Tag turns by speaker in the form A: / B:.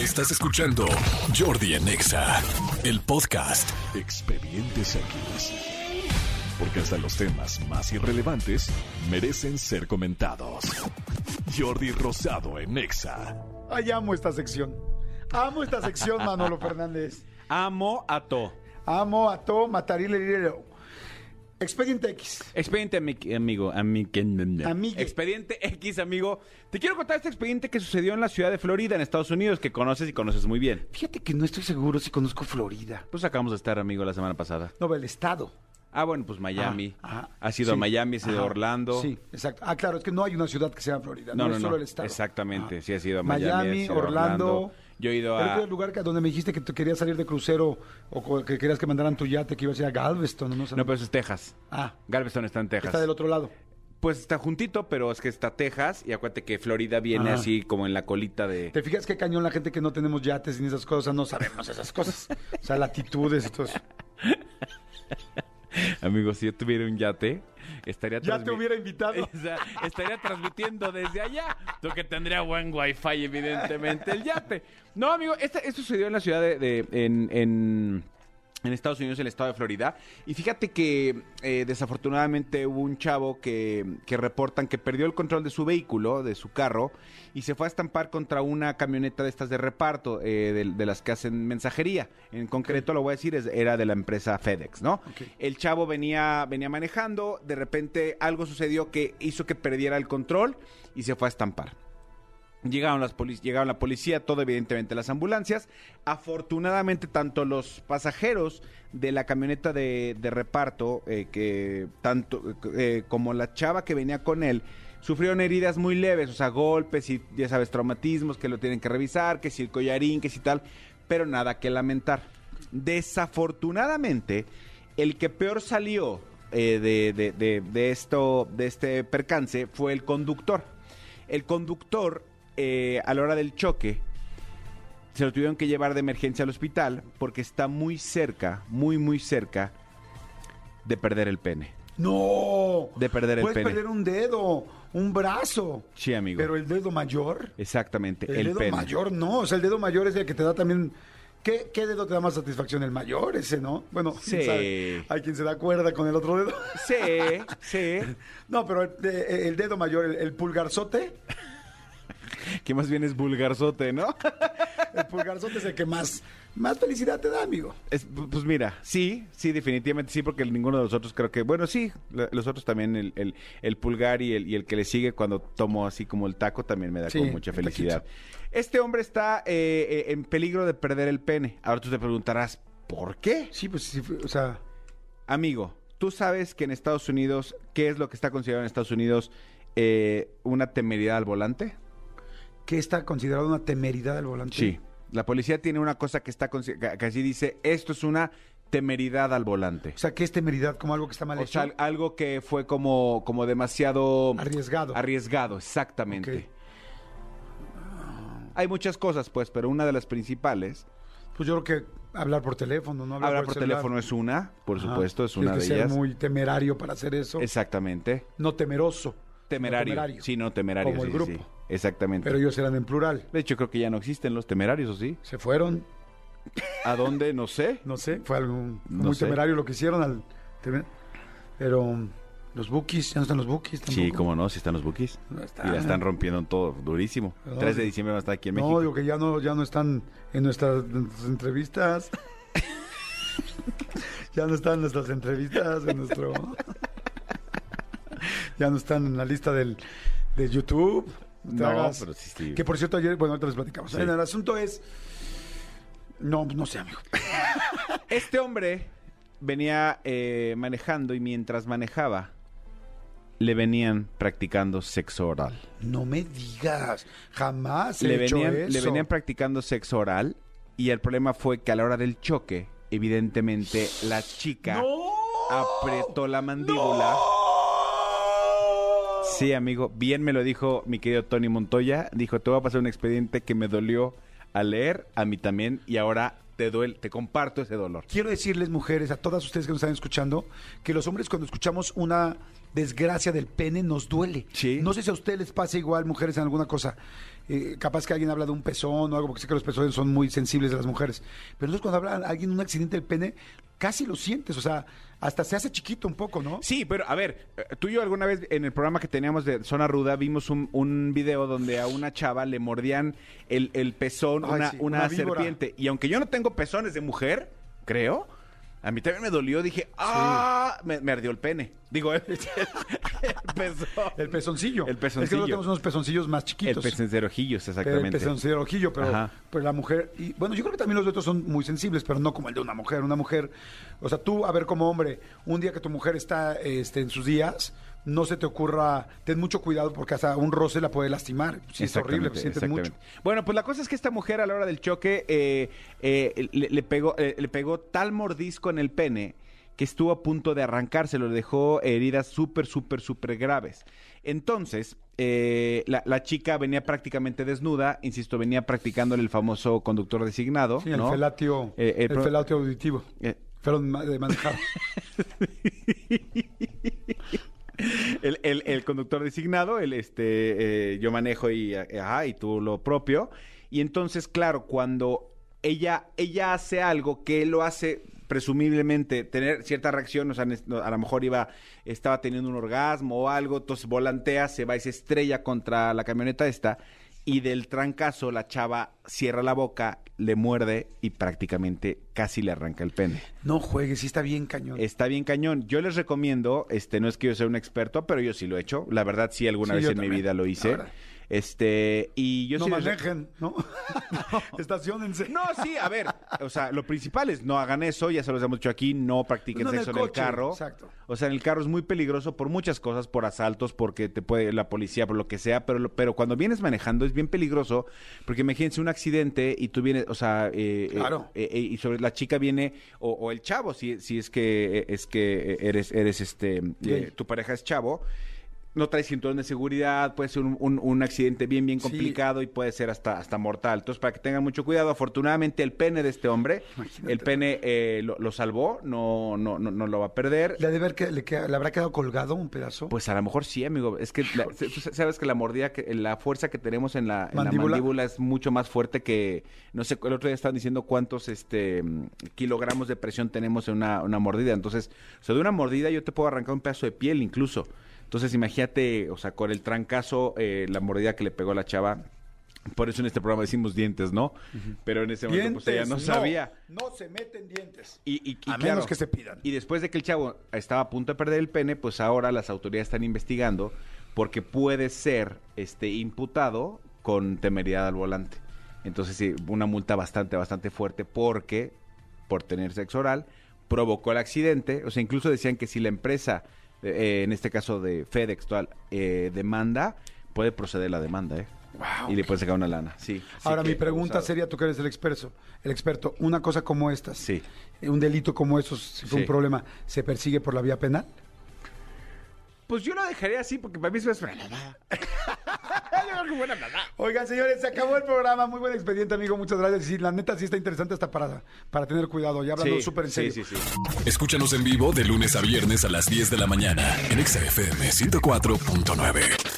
A: Estás escuchando Jordi en Exa, el podcast. Expedientes X. Porque hasta los temas más irrelevantes merecen ser comentados. Jordi Rosado en Exa.
B: Ay, amo esta sección. Amo esta sección, Manolo Fernández.
C: Amo a to.
B: Amo a todo Matarile Lirero. Expediente X.
C: Expediente ami- amigo, ami-
B: Amigue.
C: Expediente X, amigo. Te quiero contar este expediente que sucedió en la ciudad de Florida, en Estados Unidos, que conoces y conoces muy bien.
B: Fíjate que no estoy seguro si conozco Florida.
C: Pues acabamos de estar, amigo, la semana pasada.
B: No, el estado.
C: Ah, bueno, pues Miami.
B: Ah, ajá.
C: Ha sido
B: Sí.
C: Miami, ha sido
B: Ajá.
C: Orlando.
B: Sí, exacto. Ah, claro, es que no hay una ciudad que sea Florida. No, es solo el estado.
C: Exactamente,
B: Ah.
C: sí ha sido Miami, ha
B: Miami,
C: sido.
B: Orlando.
C: Yo he ido
B: ¿Cuál
C: a-
B: el lugar que- donde me dijiste que tú querías salir de crucero o que querías que mandaran tu yate, que ibas a ir a Galveston? No, sé.
C: No, pero eso es Texas.
B: Ah,
C: Galveston está en Texas.
B: está del otro lado.
C: Pues está juntito, pero es que está Texas y acuérdate que Florida viene
B: Ajá.
C: así como en la colita de...
B: ¿Te fijas qué cañón la gente que no tenemos yates ni esas cosas? No sabemos esas cosas. O sea, latitudes y todo eso.
C: Amigos, si yo tuviera un yate, estaría
B: Ya te hubiera invitado.
C: O sea, estaría transmitiendo desde allá. Lo que tendría buen wifi, evidentemente, el yate. No, amigo, esto sucedió en la ciudad de... de- en, en- en Estados Unidos, en el estado de Florida. Y fíjate que eh, desafortunadamente hubo un chavo que, que reportan que perdió el control de su vehículo, de su carro, y se fue a estampar contra una camioneta de estas de reparto, eh, de, de las que hacen mensajería. En concreto, lo voy a decir, es- era de la empresa FedEx, ¿no? El chavo venía, venía manejando, de repente algo sucedió que hizo que perdiera el control y se fue a estampar. Llegaron, las llegaron la policía, todo evidentemente las ambulancias. Afortunadamente, tanto los pasajeros de la camioneta de, de reparto, eh, que tanto eh, como la chava que venía con él, sufrieron heridas muy leves, o sea, golpes y ya sabes, traumatismos que lo tienen que revisar, que si el collarín, que si tal, pero nada que lamentar. Desafortunadamente, el que peor salió eh, de, de- de- de esto, de este percance fue el conductor. El conductor, eh, a la hora del choque, se lo tuvieron que llevar de emergencia al hospital porque está muy cerca, muy, muy cerca de perder el pene.
B: No.
C: De perder el
B: Puedes
C: pene.
B: perder un dedo, un brazo.
C: Sí, amigo.
B: Pero el dedo mayor.
C: Exactamente,
B: El,
C: el,
B: dedo
C: pene.
B: mayor no. O sea, el dedo mayor es el que te da también. ¿Qué, qué dedo te da más satisfacción? El mayor, ese, ¿no? Bueno,
C: Sí.
B: sabe. hay quien se da cuerda con el otro dedo.
C: Sí, sí.
B: No, pero el, de- el dedo mayor, el, el pulgarzote,
C: Que más bien es vulgarzote, ¿no?
B: el pulgarzote es el que más, más felicidad te da, amigo.
C: Es- pues mira, sí, sí, definitivamente sí, porque ninguno de los otros creo que, bueno, sí, los otros también, el, el- el pulgar y el, y el que le sigue cuando tomo así como el taco también me da
B: Sí,
C: como mucha
B: el
C: felicidad. Este hombre está eh, eh, en peligro de perder el pene. Ahora tú te preguntarás, ¿por qué?
B: Sí, pues sí, o sea,
C: Amigo, tú sabes que en Estados Unidos, ¿qué es lo que está considerado en Estados Unidos eh, una temeridad al volante?
B: ¿Qué está considerado una temeridad al volante?
C: Sí. La policía tiene una cosa que está que que así dice, esto es una temeridad al volante.
B: O sea, ¿qué es temeridad? Como algo que está mal
C: O
B: hecho.
C: sea, algo que fue como, como demasiado
B: Arriesgado.
C: arriesgado, exactamente. Hay muchas cosas, pues, pero una de las principales,
B: Pues yo creo que hablar por teléfono, ¿no?
C: hablar por
B: celular.
C: teléfono es una, por
B: Ajá.
C: supuesto, es
B: Tienes
C: una
B: que
C: de
B: ser
C: ellas.
B: muy temerario para hacer eso.
C: Exactamente.
B: No temeroso.
C: Temerario.
B: No temerario.
C: Sí, no, temerario.
B: Como el grupo.
C: sí. Exactamente.
B: Pero ellos eran en plural.
C: De hecho, creo que ya no existen los temerarios, ¿o sí?
B: Se fueron,
C: ¿A dónde? No sé.
B: no sé, fue algo
C: No
B: muy
C: sé.
B: temerario lo que hicieron al Pero los bookies, ya no están los bookies tampoco.
C: Sí, cómo no, si están los bookies.
B: No
C: Y
B: están.
C: la están rompiendo todo, durísimo.
B: No,
C: 3 de
B: sí.
C: diciembre va a estar aquí en
B: No,
C: México.
B: digo que ya no, ya no están en nuestras, en nuestras entrevistas. ya no están en nuestras entrevistas, en nuestro... ya no están en la lista del, de YouTube. Te
C: No,
B: hagas.
C: pero sí, sí.
B: Que por cierto, ayer, bueno, ahorita les platicamos.
C: Sí.
B: El asunto es... No, no sé, amigo.
C: Este hombre venía eh, manejando y mientras manejaba le venían practicando sexo oral.
B: No me digas. Jamás he
C: Le
B: hecho
C: venían,
B: eso.
C: le venían practicando sexo oral y el problema fue que a la hora del choque, evidentemente la chica
B: ¡No!
C: apretó la mandíbula. Sí, amigo, bien me lo dijo mi querido Tony Montoya. Dijo, te voy a pasar un expediente que me dolió a leer, a mí también, y ahora te duele, te comparto ese dolor.
B: Quiero decirles, mujeres, a todas ustedes que nos están escuchando, que los hombres cuando escuchamos una desgracia del pene nos duele.
C: Sí.
B: No sé si a ustedes les pasa igual, mujeres, en alguna cosa. Eh, capaz que alguien habla de un pezón o algo, porque sé que los pezones son muy sensibles de las mujeres. Pero entonces cuando habla alguien de un accidente del pene, casi lo sientes, o sea, hasta se hace chiquito un poco, ¿no?
C: Sí, pero a ver, eh, tú y yo alguna vez en el programa que teníamos de Zona Ruda vimos un, un video donde a una chava le mordían el, el pezón
B: Ay,
C: una,
B: sí,
C: una
B: una víbora.
C: serpiente. Y aunque yo no tengo pezones de mujer, creo, a mí también me dolió. Dije, ¡ah! Me, me ardió el pene. Digo, el, el pezón.
B: El pezoncillo.
C: El
B: Es que
C: pezoncillo.
B: nosotros tenemos unos pezoncillos más
C: El
B: chiquitos. Pero el
C: exactamente.
B: pezoncillo, pero,
C: Ajá.
B: pero la mujer, y bueno, yo creo que también los otros son muy sensibles, pero no como el de una mujer. Una mujer, o sea, tú, a ver, como hombre, un día que tu mujer está este, en sus días, no se te ocurra, ten mucho cuidado porque hasta un roce la puede lastimar. Sí, es horrible, sientes mucho.
C: Bueno, pues la cosa es que esta mujer a la hora del choque eh, eh, le, le pegó, eh, le pegó tal mordisco en el pene que estuvo a punto de arrancárselo, le dejó heridas súper, súper, súper graves. Entonces, eh, la, la chica venía prácticamente desnuda, insisto, venía practicándole el famoso conductor designado.
B: Sí, el felatio,
C: Eh, el
B: felatio auditivo.
C: Eh,
B: ma- de manejar.
C: el, el- el conductor designado, el este, eh, yo manejo y, eh, ajá, y tú lo propio. Y entonces, claro, cuando ella, ella hace algo que lo hace presumiblemente tener cierta reacción, o sea, a lo mejor iba, estaba teniendo un orgasmo o algo, entonces volantea, se va y se estrella contra la camioneta esta, y del trancazo la chava cierra la boca, le muerde y prácticamente casi le arranca el pene.
B: No juegues, sí está bien cañón.
C: Está bien cañón. Yo les recomiendo, este, no es que yo sea un experto, pero yo sí lo he hecho. La verdad, sí, alguna
B: Sí,
C: vez en mi vida lo hice. Este, y yo
B: no
C: sí les re-
B: manejen, ¿no? Estacionense.
C: No, sí, a ver, o sea, lo principal es no hagan eso, ya se los hemos dicho aquí, no practiquen
B: No en el
C: sexo en el carro.
B: exacto.
C: O sea, en el carro es muy peligroso por muchas cosas, por asaltos, porque te puede la policía, por lo que sea, pero, pero cuando vienes manejando es bien peligroso, porque imagínense un accidente y tú vienes, o sea, eh, eh,
B: Claro.
C: eh, eh, y sobre la chica viene, o, o el chavo, si, si es que es que eres, eres este, eh, tu pareja es chavo. No traes cinturón de seguridad, puede ser un, un- un accidente bien, bien
B: Sí.
C: complicado y puede ser hasta, hasta mortal. Entonces, para que tengan mucho cuidado, afortunadamente el pene de este hombre,
B: Imagínate.
C: el pene eh, lo, lo salvó, no, no, no, no lo va a perder.
B: ¿Le, ha de ver que, le, queda- le habrá quedado colgado un pedazo?
C: Pues a lo mejor sí, amigo. Es que la- sabes que la mordida, que, la fuerza que tenemos en la, en la
B: ¿Mandíbula?
C: es mucho más fuerte que, no sé, el otro día estaban diciendo cuántos este kilogramos de presión tenemos en una, una mordida. Entonces, o sea, de una mordida yo te puedo arrancar un pedazo de piel incluso. Entonces, imagínate, o sea, con el trancazo, eh, la mordida que le pegó a la chava. Por eso en este programa decimos dientes, ¿no? Pero en ese momento pues ella no sabía.
B: No se meten dientes.
C: Y, y- y
B: A
C: claro,
B: menos que se pidan.
C: Y después de que el chavo estaba a punto de perder el pene, pues ahora las autoridades están investigando porque puede ser este imputado con temeridad al volante. Entonces, sí, una multa bastante, bastante fuerte porque por tener sexo oral provocó el accidente. O sea, incluso decían que si la empresa, eh, en este caso de FedEx, actual, eh, demanda, puede proceder la demanda, ¿eh?
B: Wow.
C: Y le puede sacar una lana, sí.
B: Ahora,
C: que,
B: mi pregunta
C: abusado.
B: sería, tú que eres el experto, el experto, una cosa como esta,
C: Sí.
B: un delito como eso, si fue
C: Sí.
B: un problema, ¿se persigue por la vía penal?
C: Pues yo lo dejaría así porque para mí eso es una nada.
B: Oigan, señores, se acabó el programa. Muy buen expediente, amigo. Muchas gracias. Sí, la neta sí está interesante hasta para, para tener cuidado. Ya hablando
C: Sí,
B: súper en serio.
C: sí, sí.
A: Escúchanos en vivo de lunes a viernes a las 10 de la mañana en Exa FM 104.9.